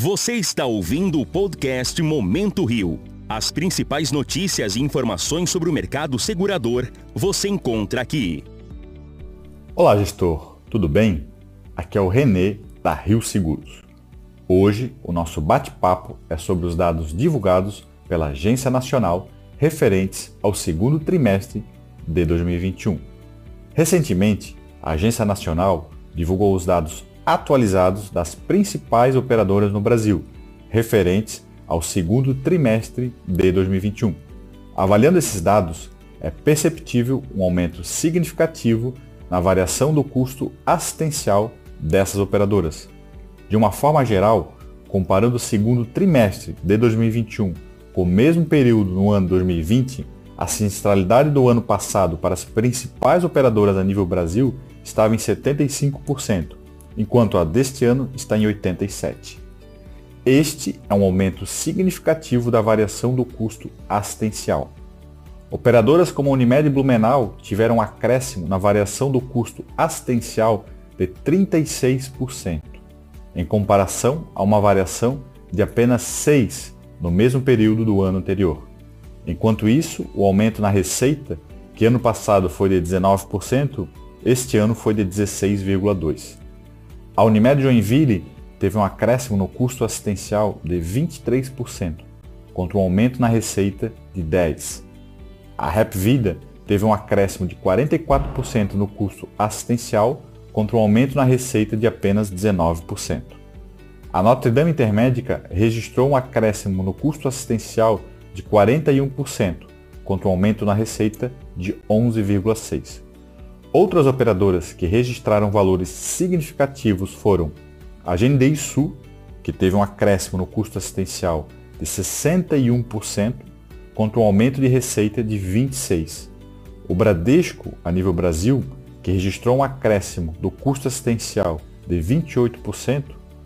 Você está ouvindo o podcast Momento Rio. As principais notícias e informações sobre o mercado segurador você encontra aqui. Olá, gestor. Tudo bem? Aqui é o Renê da Rio Seguros. Hoje, o nosso bate-papo é sobre os dados divulgados pela Agência Nacional referentes ao segundo trimestre de 2021. Recentemente, a Agência Nacional divulgou os dados atualizados das principais operadoras no Brasil, referentes ao segundo trimestre de 2021. Avaliando esses dados, é perceptível um aumento significativo na variação do custo assistencial dessas operadoras. De uma forma geral, comparando o segundo trimestre de 2021 com o mesmo período no ano 2020, a sinistralidade do ano passado para as principais operadoras a nível Brasil estava em 75%, enquanto a deste ano está em 87%. Este é um aumento significativo da variação do custo assistencial. Operadoras como a Unimed e Blumenau tiveram um acréscimo na variação do custo assistencial de 36%, em comparação a uma variação de apenas 6% no mesmo período do ano anterior. Enquanto isso, o aumento na receita, que ano passado foi de 19%, este ano foi de 16,2%. A Unimed Joinville teve um acréscimo no custo assistencial de 23%, contra um aumento na receita de 10%. A Rap Vida teve um acréscimo de 44% no custo assistencial, contra um aumento na receita de apenas 19%. A Notre Dame Intermédica registrou um acréscimo no custo assistencial de 41%, contra um aumento na receita de 11,6%. Outras operadoras que registraram valores significativos foram a Gendei Sul, que teve um acréscimo no custo assistencial de 61%, contra um aumento de receita de 26%. O Bradesco, a nível Brasil, que registrou um acréscimo do custo assistencial de 28%,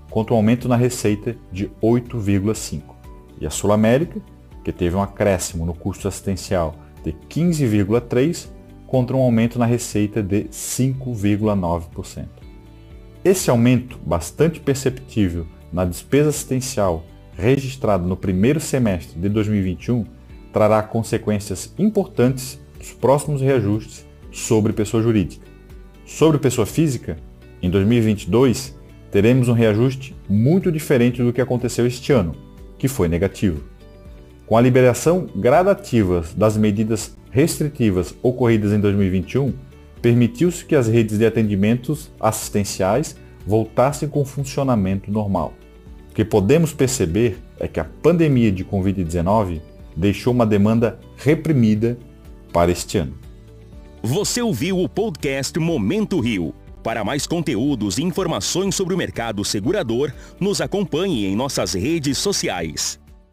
contra um aumento na receita de 8,5%. E a Sul América, que teve um acréscimo no custo assistencial de 15,3% contra um aumento na receita de 5,9%. Esse aumento, bastante perceptível na despesa assistencial registrado no primeiro semestre de 2021, trará consequências importantes nos próximos reajustes sobre pessoa jurídica. Sobre pessoa física, em 2022, teremos um reajuste muito diferente do que aconteceu este ano, que foi negativo. Com a liberação gradativa das medidas restritivas ocorridas em 2021, permitiu-se que as redes de atendimentos assistenciais voltassem com funcionamento normal. O que podemos perceber é que a pandemia de Covid-19 deixou uma demanda reprimida para este ano. Você ouviu o podcast Momento Rio. Para mais conteúdos e informações sobre o mercado segurador, nos acompanhe em nossas redes sociais.